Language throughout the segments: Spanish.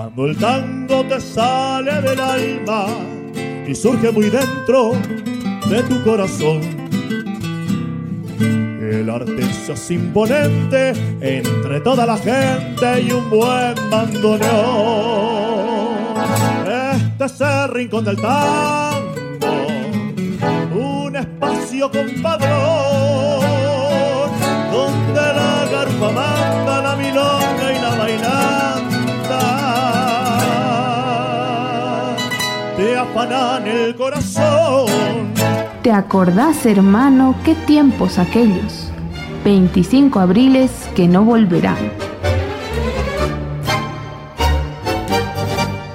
Cuando el tango te sale del alma y surge muy dentro de tu corazón. El artista imponente entre toda la gente y un buen bandoneón. Este es el rincón del tango, un espacio compadrón, afanan el corazón ¿Te acordás, hermano, qué tiempos aquellos? 25 abriles que no volverán.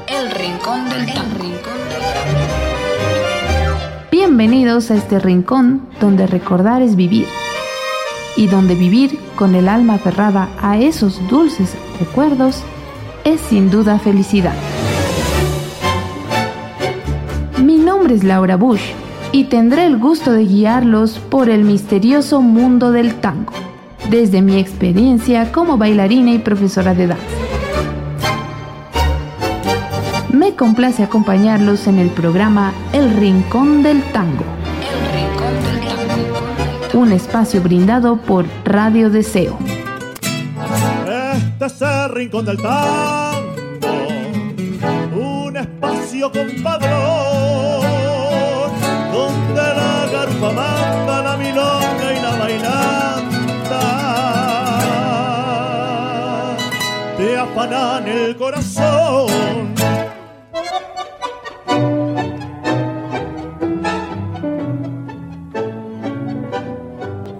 El Rincón del Tango. Bienvenidos a este rincón donde recordar es vivir y donde vivir con el alma aferrada a esos dulces recuerdos es sin duda felicidad. Nombre es Laura Bush y tendré el gusto de guiarlos por el misterioso mundo del tango, desde mi experiencia como bailarina y profesora de danza. Me complace acompañarlos en el programa El Rincón del Tango, un espacio brindado por Radio Deseo. Este es el rincón del tango, un espacio compadrón, Te afanan el corazón.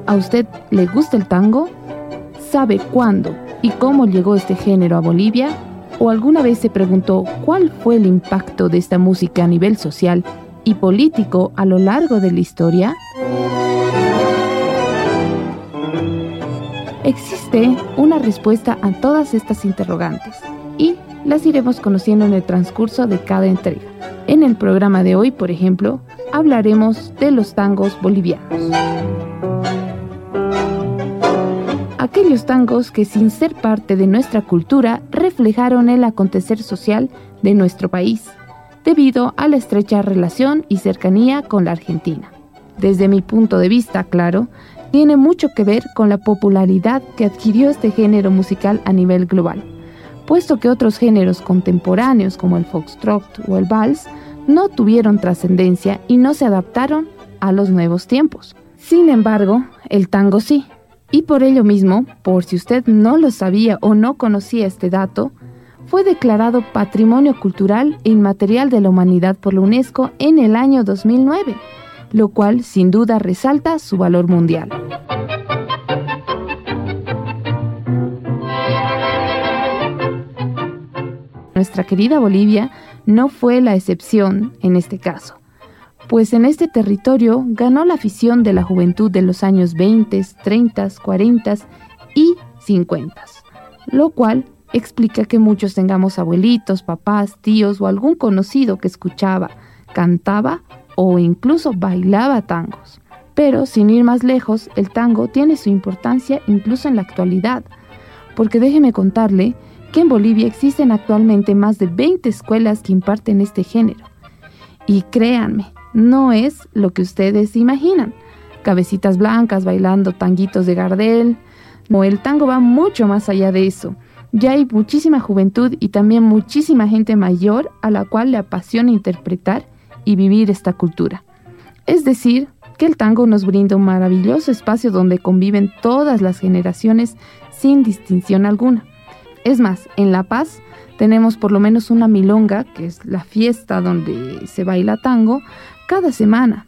¿A usted le gusta el tango? ¿Sabe cuándo y cómo llegó este género a Bolivia? ¿O alguna vez se preguntó cuál fue el impacto de esta música a nivel social y político a lo largo de la historia? Existe una respuesta a todas estas interrogantes y las iremos conociendo en el transcurso de cada entrega. En el programa de hoy, por ejemplo, hablaremos de los tangos bolivianos. Aquellos tangos que sin ser parte de nuestra cultura reflejaron el acontecer social de nuestro país, debido a la estrecha relación y cercanía con la Argentina. Desde mi punto de vista, claro, tiene mucho que ver con la popularidad que adquirió este género musical a nivel global, puesto que otros géneros contemporáneos como el foxtrot o el vals no tuvieron trascendencia y no se adaptaron a los nuevos tiempos. Sin embargo, el tango sí. Y por ello mismo, por si usted no lo sabía o no conocía este dato, fue declarado Patrimonio Cultural e Inmaterial de la Humanidad por la UNESCO en el año 2009, lo cual sin duda resalta su valor mundial. Nuestra querida Bolivia no fue la excepción en este caso, pues en este territorio ganó la afición de la juventud de los años 20, 30, 40 y 50, lo cual explica que muchos tengamos abuelitos, papás, tíos o algún conocido que escuchaba, cantaba o incluso bailaba tangos. Pero sin ir más lejos, el tango tiene su importancia incluso en la actualidad, porque déjeme contarle que en Bolivia existen actualmente más de 20 escuelas que imparten este género. Y créanme, no es lo que ustedes imaginan. Cabecitas blancas bailando tanguitos de Gardel. No, el tango va mucho más allá de eso. Ya hay muchísima juventud y también muchísima gente mayor a la cual le apasiona interpretar y vivir esta cultura. Es decir, que el tango nos brinda un maravilloso espacio donde conviven todas las generaciones sin distinción alguna. Es más, en La Paz tenemos por lo menos una milonga, que es la fiesta donde se baila tango, cada semana.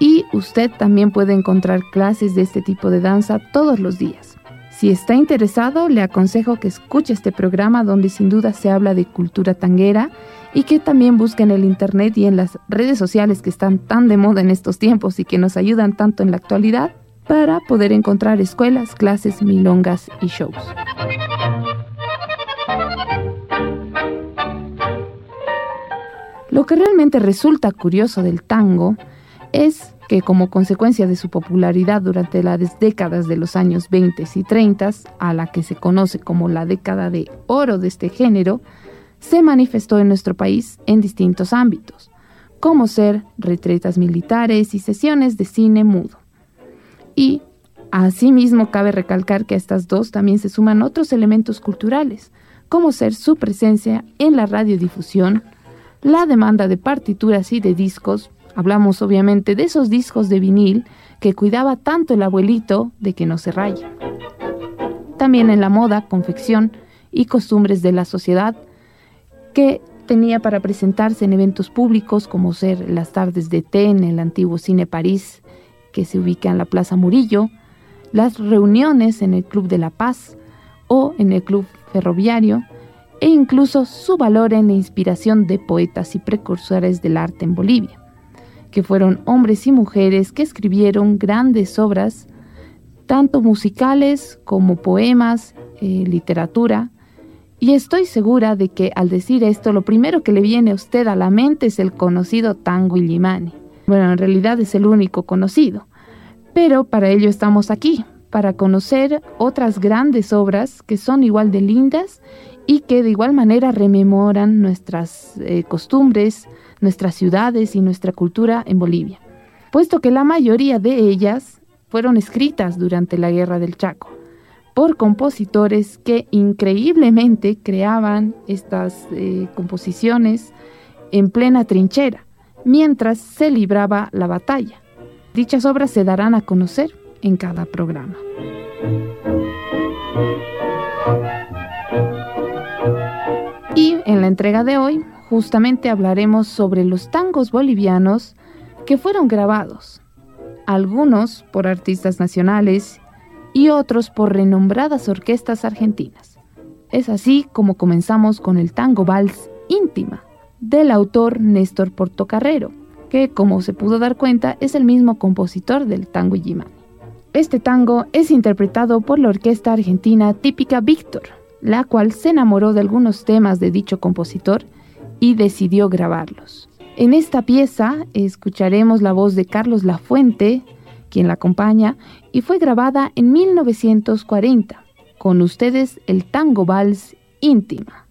Y usted también puede encontrar clases de este tipo de danza todos los días. Si está interesado, le aconsejo que escuche este programa donde sin duda se habla de cultura tanguera y que también busque en el internet y en las redes sociales que están tan de moda en estos tiempos y que nos ayudan tanto en la actualidad para poder encontrar escuelas, clases, milongas y shows. Lo que realmente resulta curioso del tango es que como consecuencia de su popularidad durante las décadas de los años 20 y 30, a la que se conoce como la década de oro de este género, se manifestó en nuestro país en distintos ámbitos, como ser retretas militares y sesiones de cine mudo. Y asimismo cabe recalcar que a estas dos también se suman otros elementos culturales, como ser su presencia en la radiodifusión, la demanda de partituras y de discos, hablamos obviamente de esos discos de vinil que cuidaba tanto el abuelito de que no se raya. También en la moda, confección y costumbres de la sociedad que tenía para presentarse en eventos públicos como ser las tardes de té en el antiguo Cine París, que se ubica en la Plaza Murillo, las reuniones en el Club de la Paz o en el Club Ferroviario, e incluso su valor en la inspiración de poetas y precursores del arte en Bolivia, que fueron hombres y mujeres que escribieron grandes obras, tanto musicales como poemas, eh, literatura, y estoy segura de que al decir esto lo primero que le viene a usted a la mente es el conocido tango Illimani. Bueno, en realidad es el único conocido, pero para ello estamos aquí, para conocer otras grandes obras que son igual de lindas y que de igual manera rememoran nuestras eh, costumbres, nuestras ciudades y nuestra cultura en Bolivia, puesto que la mayoría de ellas fueron escritas durante la Guerra del Chaco por compositores que increíblemente creaban estas eh, composiciones en plena trinchera, mientras se libraba la batalla. Dichas obras se darán a conocer en cada programa. En la entrega de hoy, justamente hablaremos sobre los tangos bolivianos que fueron grabados, algunos por artistas nacionales y otros por renombradas orquestas argentinas. Es así como comenzamos con el tango vals íntima del autor Néstor Portocarrero, que como se pudo dar cuenta es el mismo compositor del tango Yimani. Este tango es interpretado por la orquesta argentina típica Víctor, la cual se enamoró de algunos temas de dicho compositor y decidió grabarlos. En esta pieza escucharemos la voz de Carlos Lafuente, quien la acompaña, y fue grabada en 1940. Con ustedes el tango vals íntima.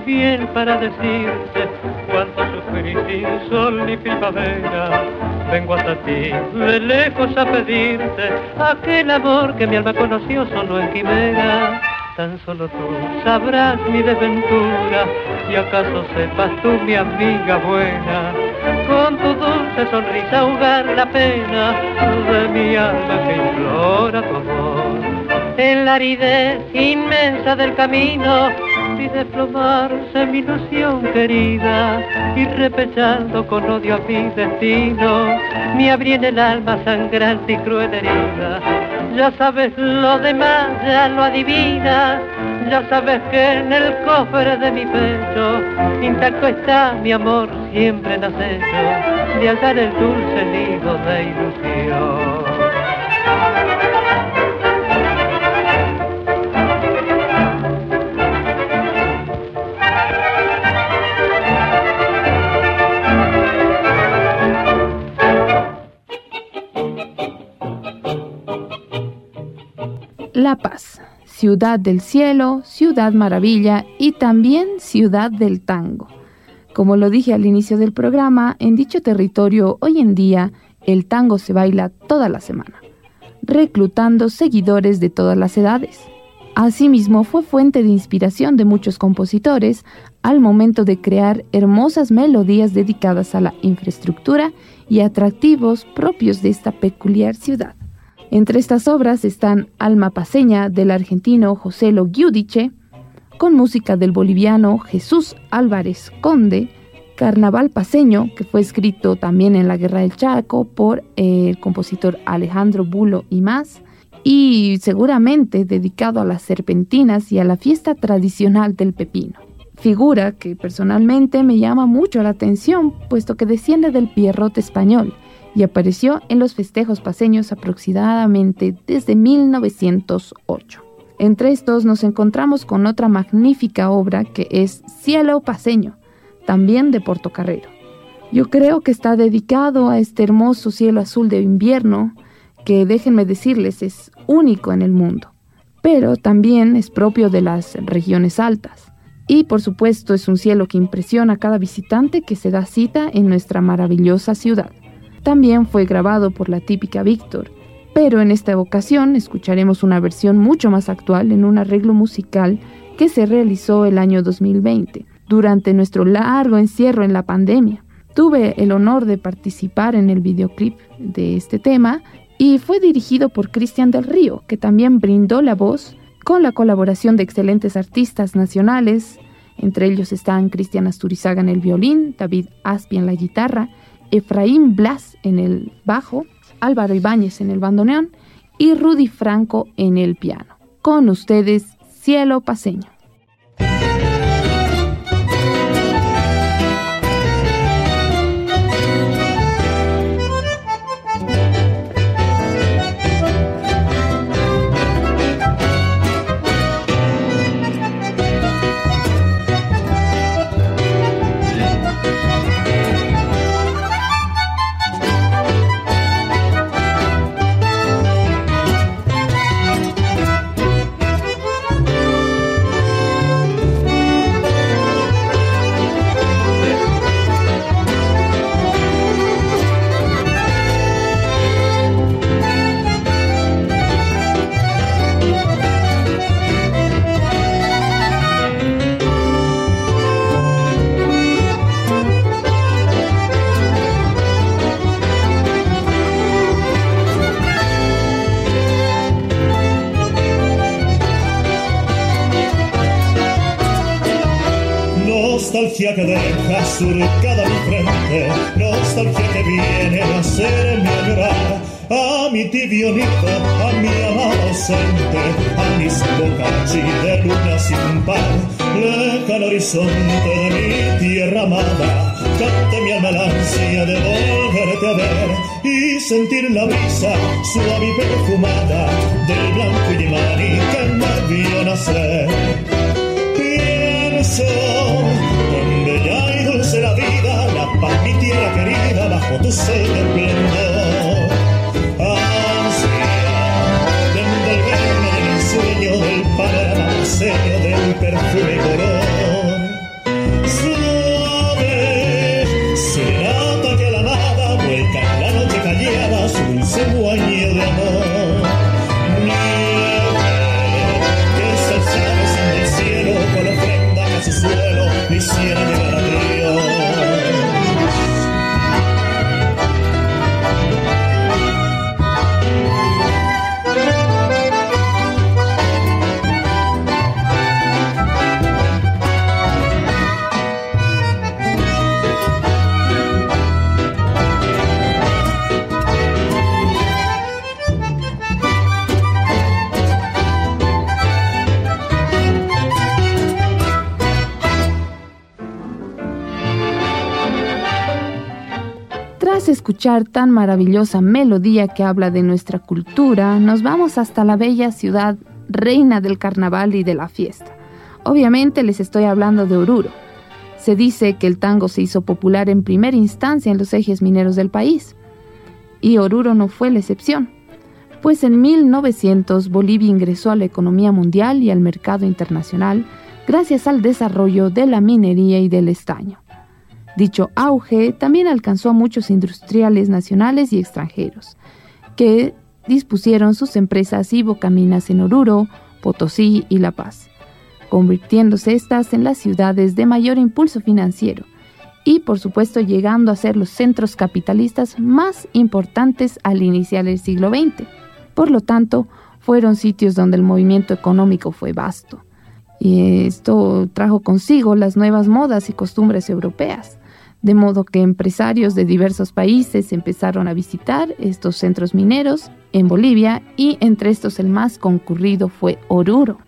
Para decirte cuánto sufrí sin sol ni primavera. Vengo hasta ti, de lejos a pedirte aquel amor que mi alma conoció solo en quimera. Tan solo tú sabrás mi desventura y acaso sepas tú, mi amiga buena, con tu dulce sonrisa ahogar la pena de mi alma que implora tu amor. En la aridez inmensa del camino y desplomarse mi ilusión querida y repechando con odio a mi destino me abrí en el alma sangrante y cruel herida. Ya sabes lo demás ya lo adivinas ya sabes que en el cofre de mi pecho intacto está mi amor siempre en acecho de alzar el dulce nido de ilusión La Paz, ciudad del cielo, ciudad maravilla y también ciudad del tango. Como lo dije al inicio del programa, en dicho territorio hoy en día el tango se baila toda la semana, reclutando seguidores de todas las edades. Asimismo, fue fuente de inspiración de muchos compositores al momento de crear hermosas melodías dedicadas a la infraestructura y atractivos propios de esta peculiar ciudad. Entre estas obras están Alma Paseña del argentino José Lo Giudice, con música del boliviano Jesús Álvarez Conde, Carnaval Paseño, que fue escrito también en la Guerra del Chaco por el compositor Alejandro Bulo y más, y seguramente dedicado a las serpentinas y a la fiesta tradicional del pepino. Figura que personalmente me llama mucho la atención, puesto que desciende del pierrote español y apareció en los festejos paseños aproximadamente desde 1908. Entre estos nos encontramos con otra magnífica obra que es Cielo Paseño, también de Portocarrero. Yo creo que está dedicado a este hermoso cielo azul de invierno, que déjenme decirles es único en el mundo, pero también es propio de las regiones altas. Y por supuesto es un cielo que impresiona a cada visitante que se da cita en nuestra maravillosa ciudad. También fue grabado por la típica Víctor, pero en esta ocasión escucharemos una versión mucho más actual en un arreglo musical que se realizó el año 2020, durante nuestro largo encierro en la pandemia. Tuve el honor de participar en el videoclip de este tema y fue dirigido por Cristian del Río, que también brindó la voz con la colaboración de excelentes artistas nacionales, entre ellos están Cristian Asturizaga en el violín, David Aspi en la guitarra, Efraín Blas en el bajo, Álvaro Ibáñez en el bandoneón y Rudy Franco en el piano. Con ustedes, Cielo Paseño. Nostalgia que deja surcada mi frente, nostalgia que viene a hacerme llorar a mi tibio a mi amado ausente, a mis bocas de luna sin par, lejano horizonte de mi tierra amada, cante mi alma la ansia de volverte a ver y sentir la brisa suave y perfumada del blanco y que me vio nacer. Pienso bajo tu sol de esplendor. Ansia de envolverme en el sueño del panorama del perfume color. Escuchar tan maravillosa melodía que habla de nuestra cultura, nos vamos hasta la bella ciudad reina del carnaval y de la fiesta. Obviamente les estoy hablando de Oruro. Se dice que el tango se hizo popular en primera instancia en los ejes mineros del país, y Oruro no fue la excepción, pues en 1900 Bolivia ingresó a la economía mundial y al mercado internacional gracias al desarrollo de la minería y del estaño. Dicho auge también alcanzó a muchos industriales nacionales y extranjeros, que dispusieron sus empresas y bocaminas en Oruro, Potosí y La Paz, convirtiéndose estas en las ciudades de mayor impulso financiero y por supuesto llegando a ser los centros capitalistas más importantes al iniciar el siglo XX. Por lo tanto, fueron sitios donde el movimiento económico fue vasto. Y esto trajo consigo las nuevas modas y costumbres europeas, de modo que empresarios de diversos países empezaron a visitar estos centros mineros en Bolivia y entre estos el más concurrido fue Oruro.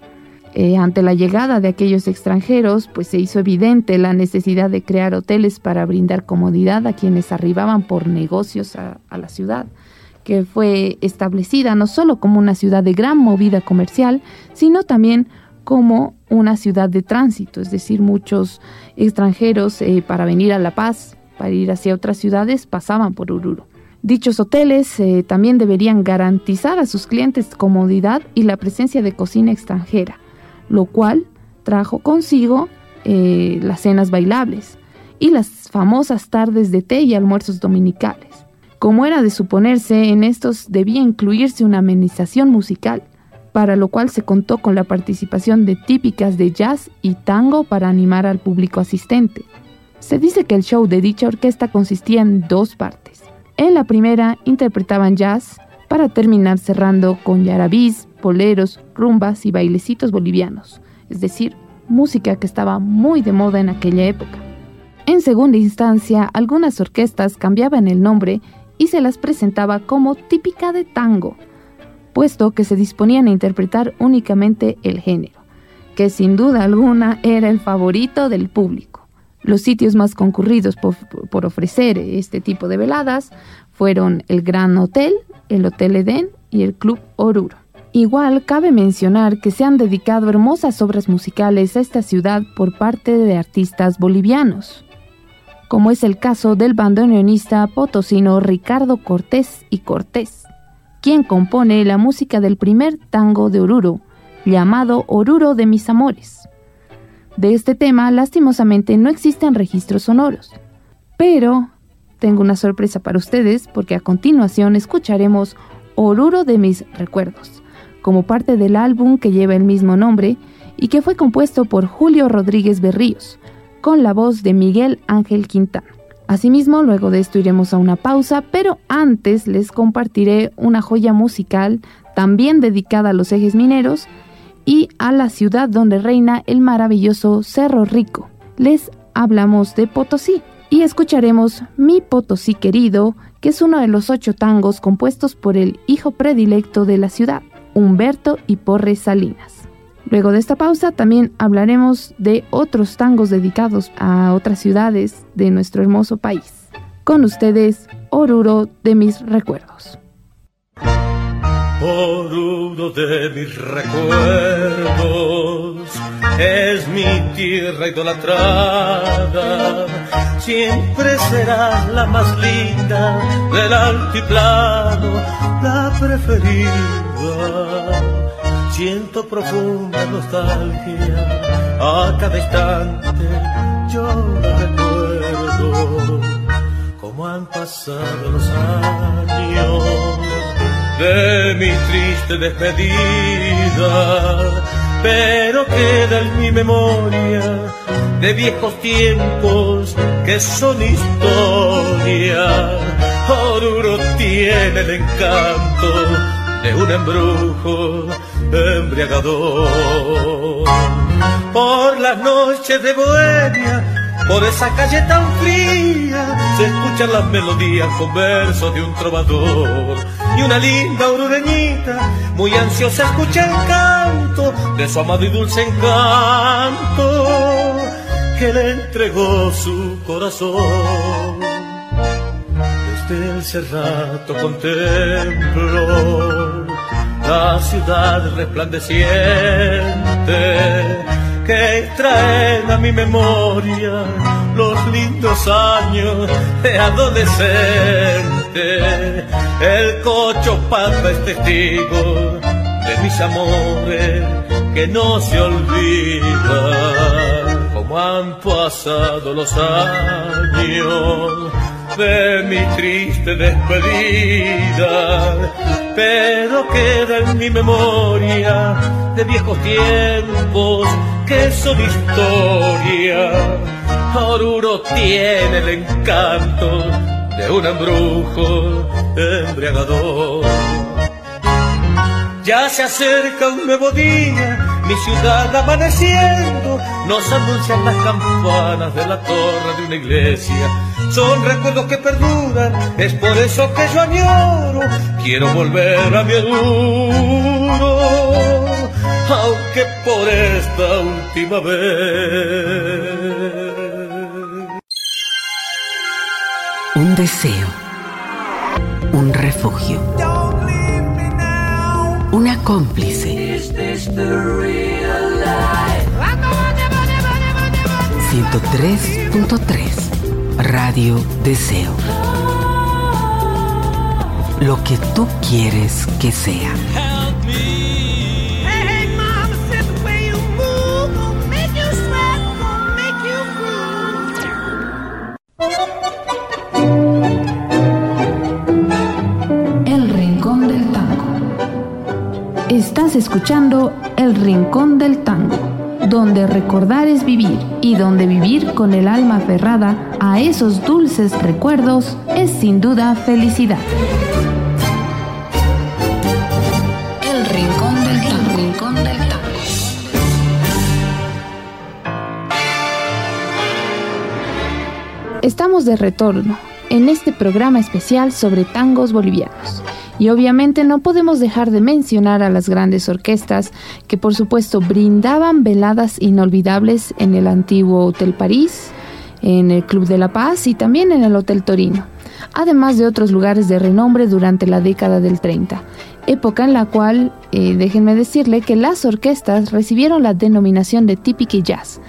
Eh, ante la llegada de aquellos extranjeros, pues se hizo evidente la necesidad de crear hoteles para brindar comodidad a quienes arribaban por negocios a, a la ciudad, que fue establecida no solo como una ciudad de gran movida comercial, sino también como una ciudad de tránsito, es decir, muchos extranjeros eh, para venir a La Paz, para ir hacia otras ciudades, pasaban por Oruro. Dichos hoteles eh, también deberían garantizar a sus clientes comodidad y la presencia de cocina extranjera, lo cual trajo consigo eh, las cenas bailables y las famosas tardes de té y almuerzos dominicales. Como era de suponerse, en estos debía incluirse una amenización musical, para lo cual se contó con la participación de típicas de jazz y tango para animar al público asistente. Se dice que el show de dicha orquesta consistía en dos partes. En la primera interpretaban jazz para terminar cerrando con yarabís, poleros, rumbas y bailecitos bolivianos, es decir, música que estaba muy de moda en aquella época. En segunda instancia, algunas orquestas cambiaban el nombre y se las presentaba como típica de tango, puesto que se disponían a interpretar únicamente el género, que sin duda alguna era el favorito del público. Los sitios más concurridos por, ofrecer este tipo de veladas fueron el Gran Hotel, el Hotel Edén y el Club Oruro. Igual cabe mencionar que se han dedicado hermosas obras musicales a esta ciudad por parte de artistas bolivianos, como es el caso del bandoneonista potosino Ricardo Cortés y Cortés, quien compone la música del primer tango de Oruro, llamado Oruro de mis amores. De este tema, lastimosamente, no existen registros sonoros. Pero tengo una sorpresa para ustedes porque a continuación escucharemos Oruro de mis recuerdos, como parte del álbum que lleva el mismo nombre y que fue compuesto por Julio Rodríguez Berríos, con la voz de Miguel Ángel Quintana. Asimismo, luego de esto iremos a una pausa, pero antes les compartiré una joya musical también dedicada a los ejes mineros y a la ciudad donde reina el maravilloso Cerro Rico. Les hablamos de Potosí y escucharemos Mi Potosí querido, que es uno de los ocho tangos compuestos por el hijo predilecto de la ciudad, Humberto y Porres Salinas. Luego de esta pausa también hablaremos de otros tangos dedicados a otras ciudades de nuestro hermoso país. Con ustedes, Oruro de mis recuerdos. Oruro de mis recuerdos es mi tierra idolatrada, siempre será la más linda del altiplano, la preferida Siento profunda nostalgia a cada instante, yo recuerdo cómo han pasado los años de mi triste despedida, pero queda en mi memoria de viejos tiempos que son historia. Oruro tiene el encanto de un embrujo embriagador. Por las noches de Bohemia, por esa calle tan fría, se escuchan las melodías con versos de un trovador. Y una linda orureñita, muy ansiosa, escucha el canto de su amado y dulce encanto, que le entregó su corazón. Desde el cerrato contemplo la ciudad resplandeciente que traen a mi memoria los lindos años de adolescente. El cocho pata es testigo de mis amores que no se olvidan. Como han pasado los años de mi triste despedida, pero queda en mi memoria de viejos tiempos que son historia. Oruro tiene el encanto de un embrujo embriagador. Ya se acerca un nuevo día, mi ciudad amaneciendo, nos anuncian las campanas de la torre de una iglesia. Son recuerdos que perduran, es por eso que yo añoro, quiero volver a mi Oruro, aunque por esta última vez. Un deseo. Un refugio. Una cómplice. 103.3 Radio Deseo. Lo que tú quieres que sea. Estás escuchando El Rincón del Tango, donde recordar es vivir y donde vivir con el alma aferrada a esos dulces recuerdos es sin duda felicidad. El Rincón del Tango. Estamos de retorno en este programa especial sobre tangos bolivianos. Y obviamente no podemos dejar de mencionar a las grandes orquestas que por supuesto brindaban veladas inolvidables en el antiguo Hotel París, en el Club de la Paz y también en el Hotel Torino, además de otros lugares de renombre durante la década del 30, época en la cual, eh, déjenme decirle que las orquestas recibieron la denominación de típica jazz,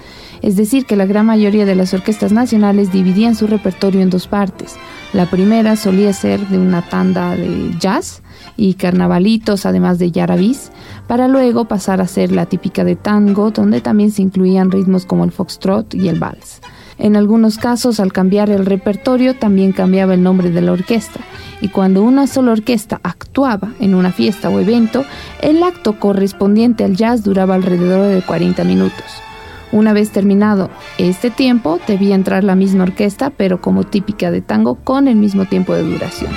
es decir, que la gran mayoría de las orquestas nacionales dividían su repertorio en dos partes. La primera solía ser de una tanda de jazz y carnavalitos, además de yarabís, para luego pasar a ser la típica de tango, donde también se incluían ritmos como el foxtrot y el vals. En algunos casos, al cambiar el repertorio, también cambiaba el nombre de la orquesta, y cuando una sola orquesta actuaba en una fiesta o evento, el acto correspondiente al jazz duraba alrededor de 40 minutos. Una vez terminado este tiempo, debía entrar la misma orquesta, pero como típica de tango, con el mismo tiempo de duración.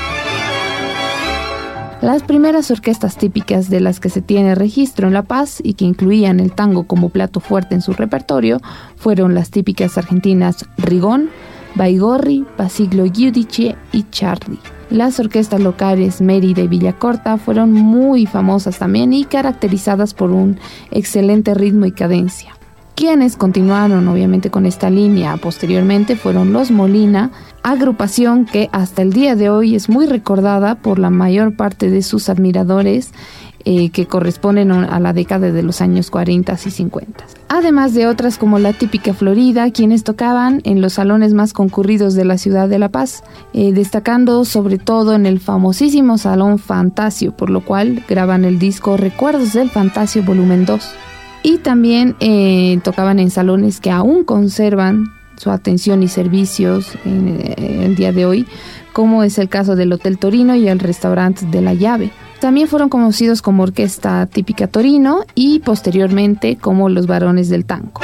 Las primeras orquestas típicas de las que se tiene registro en La Paz y que incluían el tango como plato fuerte en su repertorio fueron las típicas argentinas Rigón, Baigorri, Pasiglo Giudice y Charlie. Las orquestas locales Mérida y Villacorta fueron muy famosas también y caracterizadas por un excelente ritmo y cadencia. Quienes continuaron obviamente con esta línea posteriormente fueron los Molina, agrupación que hasta el día de hoy es muy recordada por la mayor parte de sus admiradores eh, que corresponden a la década de los años 40 y 50. Además de otras como la típica Florida, quienes tocaban en los salones más concurridos de la ciudad de La Paz, eh, destacando sobre todo en el famosísimo Salón Fantasio, por lo cual graban el disco Recuerdos del Fantasio Volumen 2 y también eh, tocaban en salones que aún conservan su atención y servicios en eh, el día de hoy, como es el caso del Hotel Torino y el restaurante de la Llave. También fueron conocidos como Orquesta Típica Torino y posteriormente como Los Varones del Tango.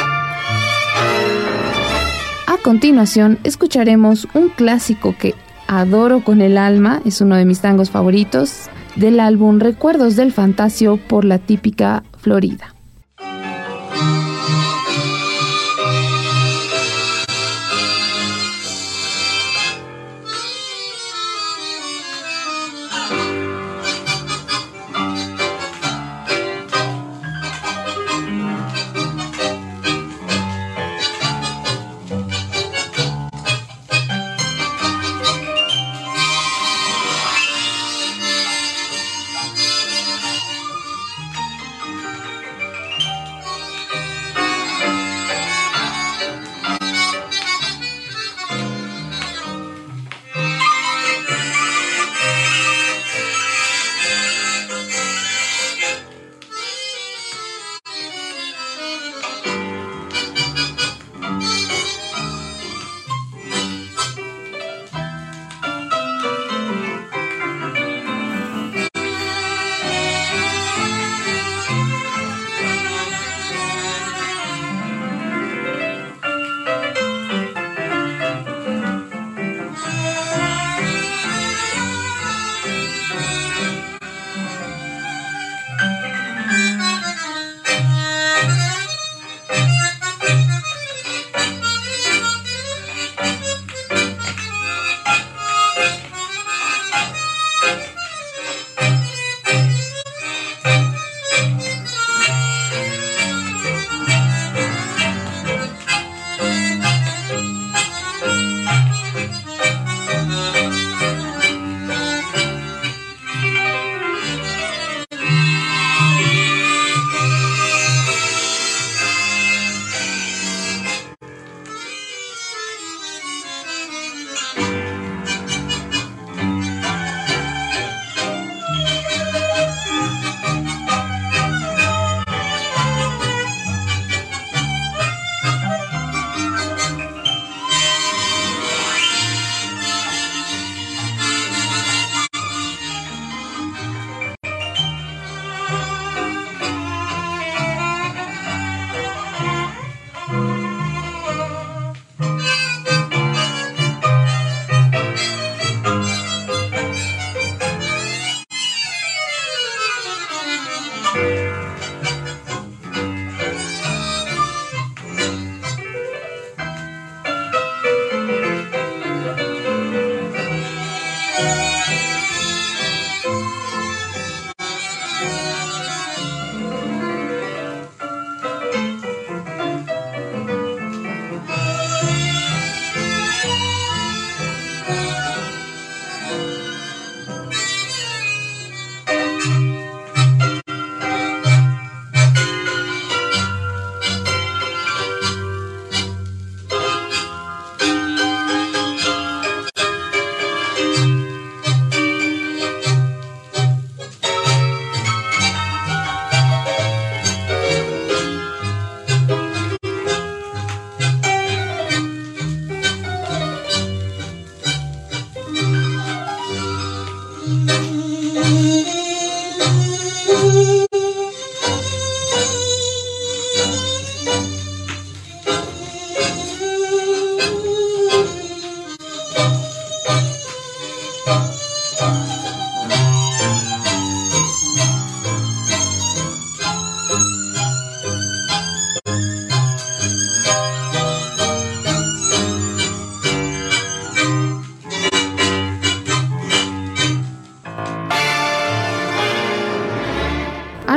A continuación escucharemos un clásico que adoro con el alma, es uno de mis tangos favoritos, del álbum Recuerdos del Fantasio por la Típica Florida.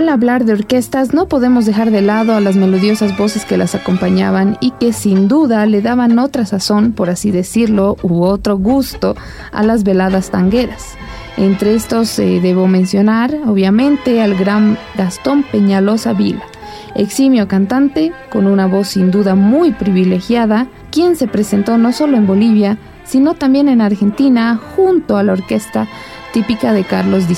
Hablar de orquestas no podemos dejar de lado a las melodiosas voces que las acompañaban y que sin duda le daban otra sazón, por así decirlo, u otro gusto a las veladas tangueras. Entre estos eh, debo mencionar, obviamente, al gran Gastón Peñalosa Vila, eximio cantante con una voz sin duda muy privilegiada, quien se presentó no solo en Bolivia, sino también en Argentina junto a la orquesta típica de Carlos Di.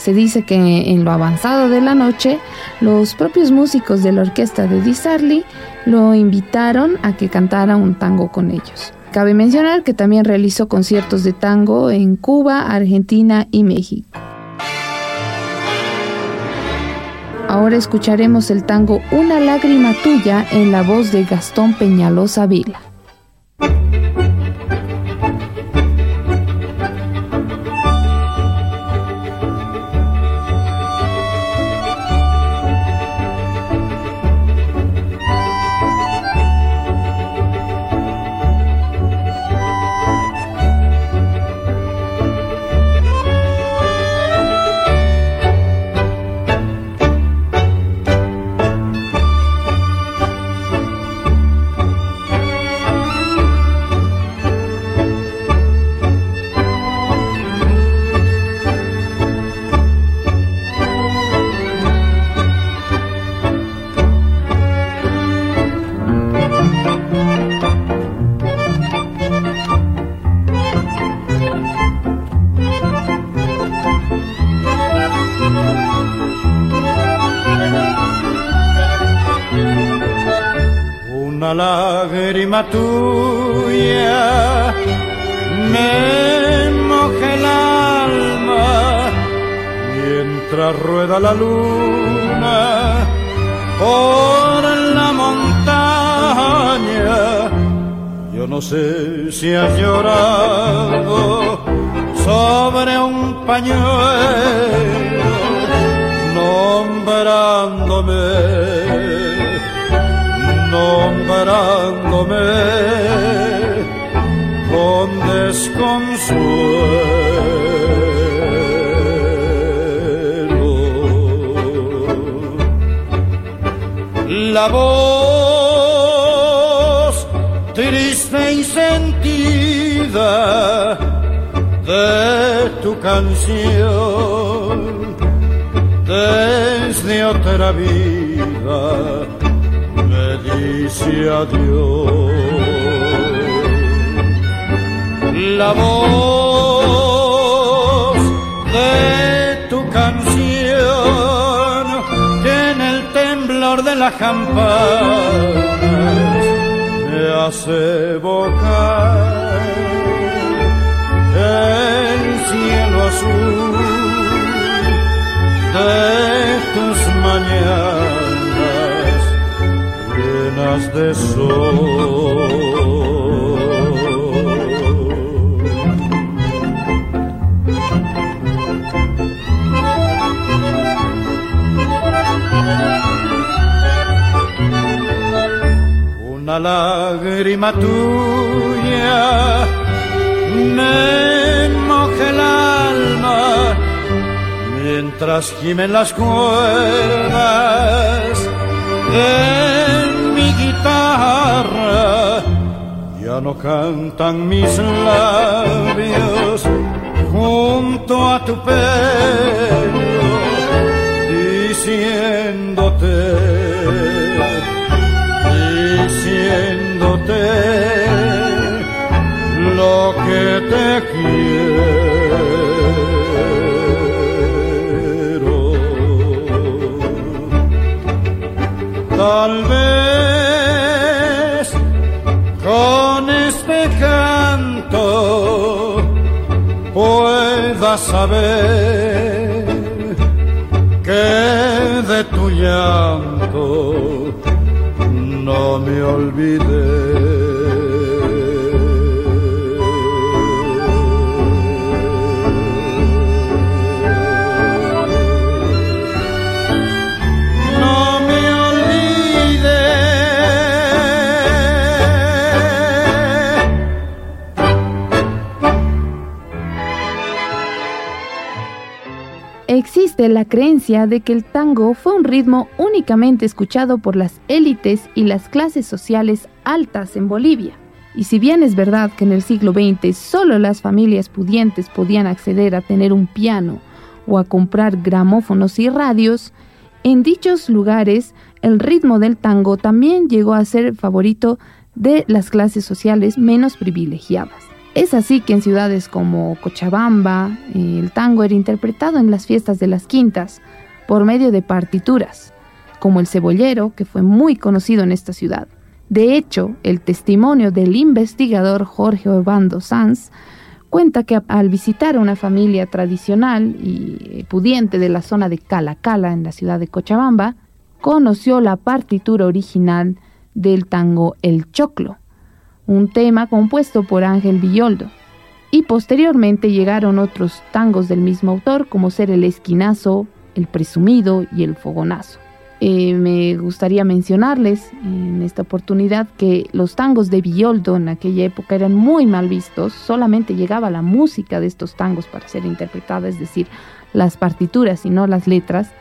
Se dice que en lo avanzado de la noche, los propios músicos de la orquesta de Di Sarli lo invitaron a que cantara un tango con ellos. Cabe mencionar que también realizó conciertos de tango en Cuba, Argentina y México. Ahora escucharemos el tango Una lágrima tuya en la voz de Gastón Peñalosa Vila. Tuya me moja el alma mientras rueda la luna por la montaña. Yo no sé si has llorado sobre un pañuelo nombrándome nombrándome con desconsuelo. La voz triste y sentida de tu canción desde otra vida dice adiós. La voz de tu canción que en el temblor de las campanas me hace evocar el cielo azul de tus mañanas de sol. Una lágrima tuya me moja el alma mientras gimen las cuerdas guitarra no cantan mis labios junto a tu pelo diciéndote diciéndote lo que te quiero. Tal vez saber que de tu llanto no me olvidé. La creencia de que el tango fue un ritmo únicamente escuchado por las élites y las clases sociales altas en Bolivia. Y si bien es verdad que en el siglo XX solo las familias pudientes podían acceder a tener un piano o a comprar gramófonos y radios, en dichos lugares el ritmo del tango también llegó a ser favorito de las clases sociales menos privilegiadas. Es así que en ciudades como Cochabamba, el tango era interpretado en las fiestas de las quintas por medio de partituras, como el cebollero, que fue muy conocido en esta ciudad. De hecho, el testimonio del investigador Jorge Obando Sanz cuenta que al visitar a una familia tradicional y pudiente de la zona de Calacala, en la ciudad de Cochabamba, conoció la partitura original del tango El Choclo, un tema compuesto por Ángel Villoldo. Y posteriormente llegaron otros tangos del mismo autor, como ser El Esquinazo, El Presumido y El Fogonazo. Eh, me gustaría mencionarles en esta oportunidad que los tangos de Villoldo en aquella época eran muy mal vistos, solamente llegaba la música de estos tangos para ser interpretada, es decir, las partituras y no las letras,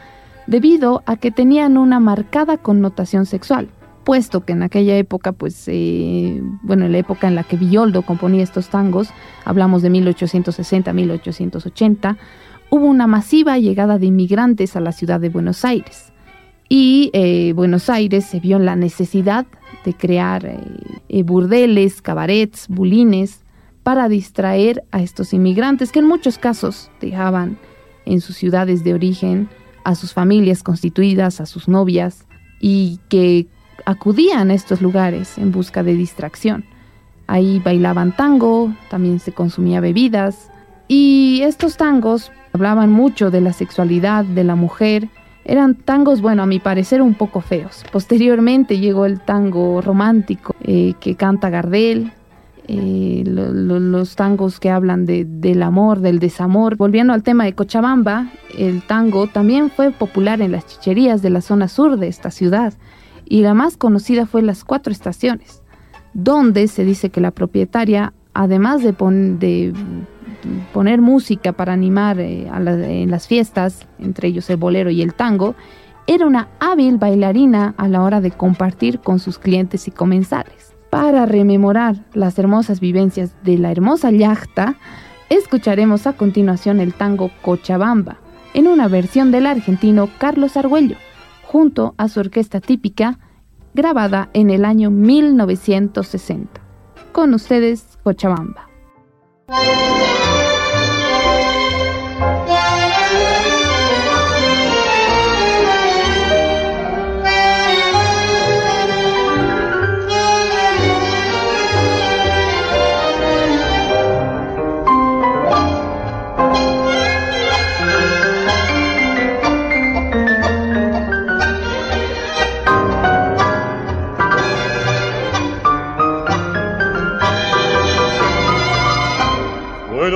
debido a que tenían una marcada connotación sexual, puesto que en aquella época, pues, eh, bueno, en la época en la que Villoldo componía estos tangos, hablamos de 1860-1880, hubo una masiva llegada de inmigrantes a la ciudad de Buenos Aires. Y eh, Buenos Aires se vio en la necesidad de crear eh, burdeles, cabarets, bulines para distraer a estos inmigrantes que en muchos casos dejaban en sus ciudades de origen a sus familias constituidas, a sus novias y que acudían a estos lugares en busca de distracción. Ahí bailaban tango, también se consumía bebidas y estos tangos hablaban mucho de la sexualidad de la mujer eran tangos, bueno, a mi parecer un poco feos. Posteriormente llegó el tango romántico eh, que canta Gardel, eh, los tangos que hablan del amor, del desamor. Volviendo al tema de Cochabamba, el tango también fue popular en las chicherías de la zona sur de esta ciudad y la más conocida fue Las Cuatro Estaciones, donde se dice que la propietaria, además de, poner música para animar eh, en las fiestas, entre ellos el bolero y el tango, era una hábil bailarina a la hora de compartir con sus clientes y comensales. Para rememorar las hermosas vivencias de la hermosa yachta, escucharemos a continuación el tango Cochabamba, en una versión del argentino Carlos Argüello, junto a su orquesta típica, grabada en el año 1960. Con ustedes, Cochabamba.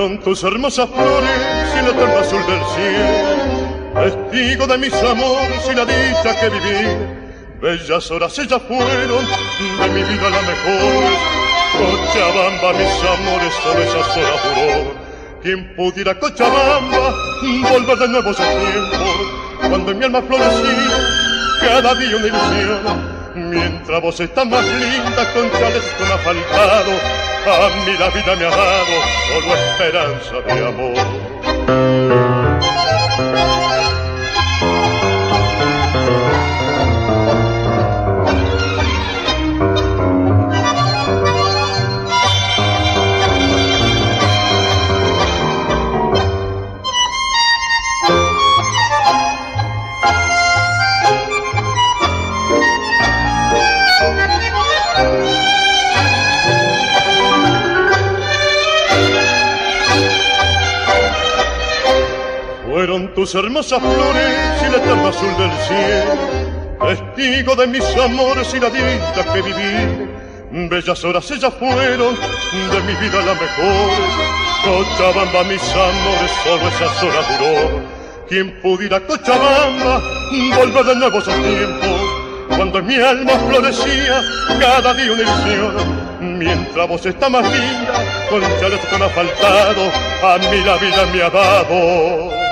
Tus hermosas flores y la eterno azul del cielo, testigo de mis amores y la dicha que viví. Bellas horas ellas fueron de mi vida las mejores. Cochabamba, mis amores, solo esas horas duró. Quien pudiera Cochabamba volver de nuevo a ese tiempo, cuando en mi alma florecía cada día una ilusión. Mientras vos estás más linda con chales con ha faltado a mí la vida me ha dado solo esperanza de amor. Tus hermosas flores y el eterno azul del cielo, testigo de mis amores y la dicha que viví. Bellas horas ellas fueron de mi vida las mejores, Cochabamba mis amores, solo esas horas duró. Quien pudiera Cochabamba volver de nuevo esos tiempos, cuando en mi alma florecía cada día una ilusión. Mientras vos estás más linda, con chales que me ha faltado, a mí la vida me ha dado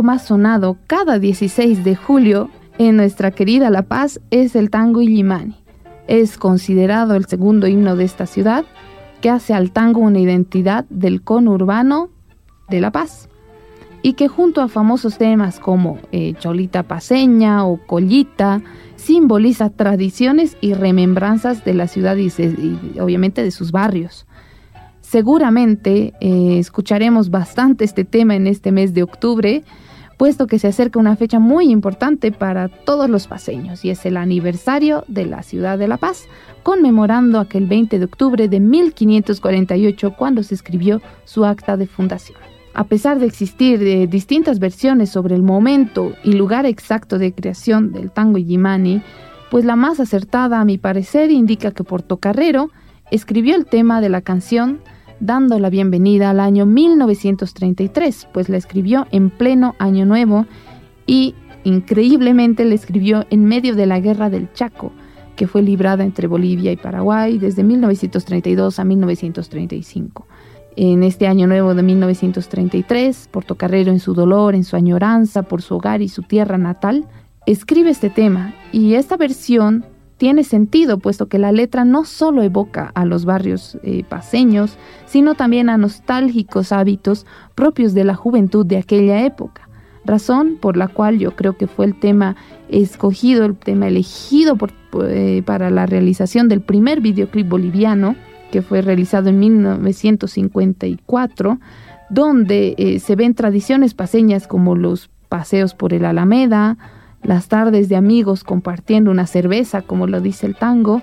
tango más sonado cada 16 de julio en nuestra querida La Paz es el tango Illimani. Es considerado el segundo himno de esta ciudad, que hace al tango una identidad del conurbano de La Paz y que junto a famosos temas como eh, Cholita Paseña o Collita simboliza tradiciones y remembranzas de la ciudad y, obviamente de sus barrios. Seguramente eh, escucharemos bastante este tema en este mes de octubre, puesto que se acerca una fecha muy importante para todos los paseños y es el aniversario de la ciudad de La Paz, conmemorando aquel 20 de octubre de 1548 cuando se escribió su acta de fundación. A pesar de existir eh, distintas versiones sobre el momento y lugar exacto de creación del tango Yimani, pues la más acertada a mi parecer indica que Portocarrero escribió el tema de la canción dando la bienvenida al año 1933, pues la escribió en pleno año nuevo y increíblemente la escribió en medio de la guerra del Chaco, que fue librada entre Bolivia y Paraguay desde 1932 a 1935 en este año nuevo de 1933, Portocarrero en su dolor, en su añoranza por su hogar y su tierra natal, escribe este tema y esta versión tiene sentido puesto que la letra no solo evoca a los barrios eh, paseños, sino también a nostálgicos hábitos propios de la juventud de aquella época, razón por la cual yo creo que fue el tema escogido, el tema elegido eh, para la realización del primer videoclip boliviano, que fue realizado en 1954, donde eh, se ven tradiciones paseñas como los paseos por el Alameda, las tardes de amigos compartiendo una cerveza, como lo dice el tango,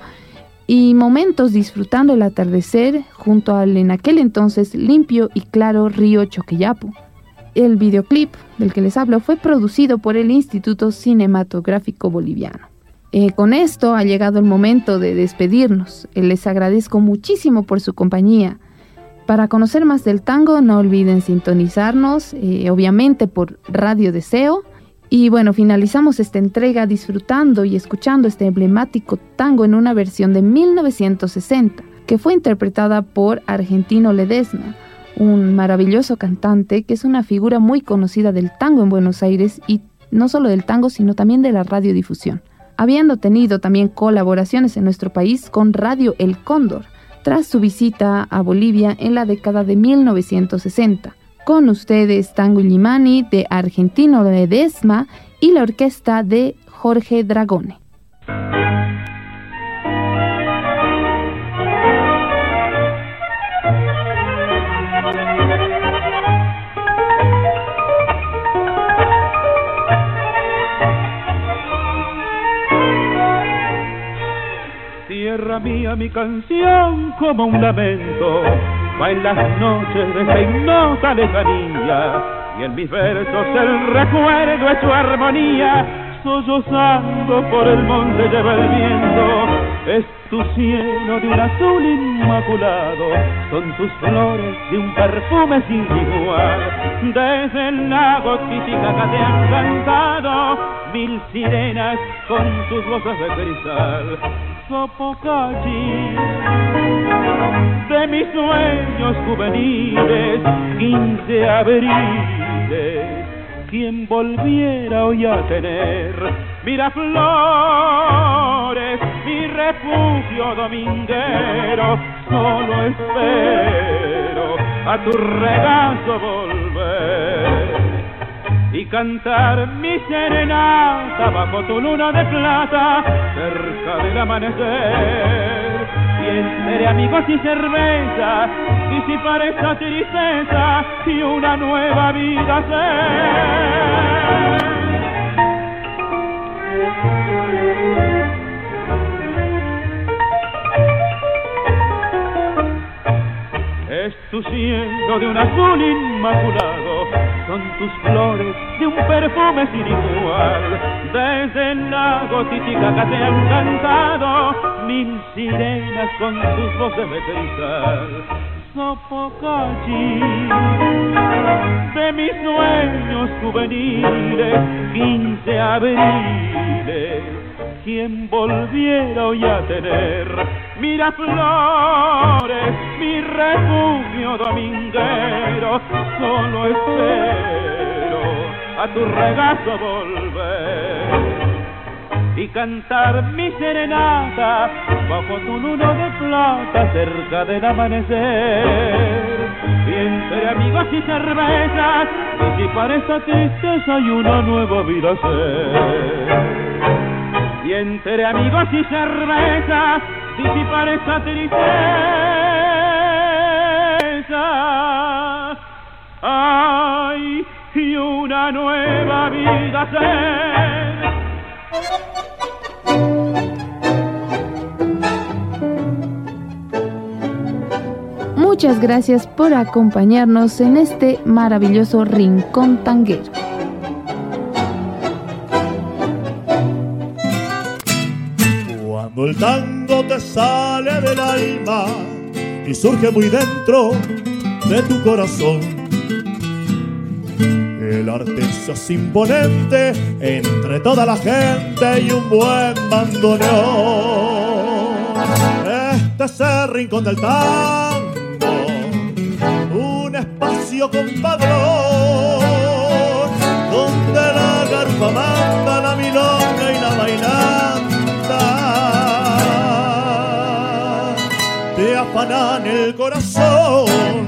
y momentos disfrutando el atardecer junto al en aquel entonces limpio y claro río Choqueyapo. El videoclip del que les hablo fue producido por el Instituto Cinematográfico Boliviano. Eh, con esto ha llegado el momento de despedirnos. Eh, les agradezco muchísimo por su compañía. Para conocer más del tango, no olviden sintonizarnos, eh, obviamente por Radio Deseo. Y bueno, finalizamos esta entrega disfrutando y escuchando este emblemático tango en una versión de 1960, que fue interpretada por Argentino Ledesma, un maravilloso cantante que es una figura muy conocida del tango en Buenos Aires y no solo del tango, sino también de la radiodifusión habiendo tenido también colaboraciones en nuestro país con Radio El Cóndor, tras su visita a Bolivia en la década de 1960. Con ustedes Tango Limani de Argentino Ledesma y la orquesta de Jorge Dragone. mía mi canción como un lamento va en las noches de esa ignota lejanía y en mis versos el recuerdo es su armonía sollozando por el monte lleva el viento es tu cielo de un azul inmaculado son tus flores de un perfume sin igual. Desde el lago Titicaca te han cantado mil sirenas con sus voces de cristal. Mis sueños juveniles, quince abriles, quien volviera hoy a tener Miraflores, mi refugio dominguero, solo espero a tu regazo volver y cantar mi serenata bajo tu luna de plata cerca del amanecer. Entre amigos y cerveza, y si parezca tristeza y una nueva vida ser. Es tu cielo de un azul inmaculado son tus flores de un perfume sin igual. Desde el lago Titicaca te han cantado mil sirenas con tus voces de cristal. Sopocalli de mis sueños juveniles, quince abriles, quien volviera hoy a tener mira flores, mi refugio dominguero, solo espero a tu regazo volver cantar mi serenata bajo tu luna de plata cerca del amanecer. Y entre amigos y cervezas disipar esta tristeza y una nueva vida ser. Y entre amigos y cervezas disipar esta tristeza. Ay, y una nueva vida ser. Muchas gracias por acompañarnos en este maravilloso rincón tanguero. Cuando el tango te sale del alma y surge muy dentro de tu corazón, el arte se hace imponente entre toda la gente y un buen bandoneón. Este es el rincón del tango espacio compadrón, donde la garpa manda, la milonga y la bailanta te afanan el corazón.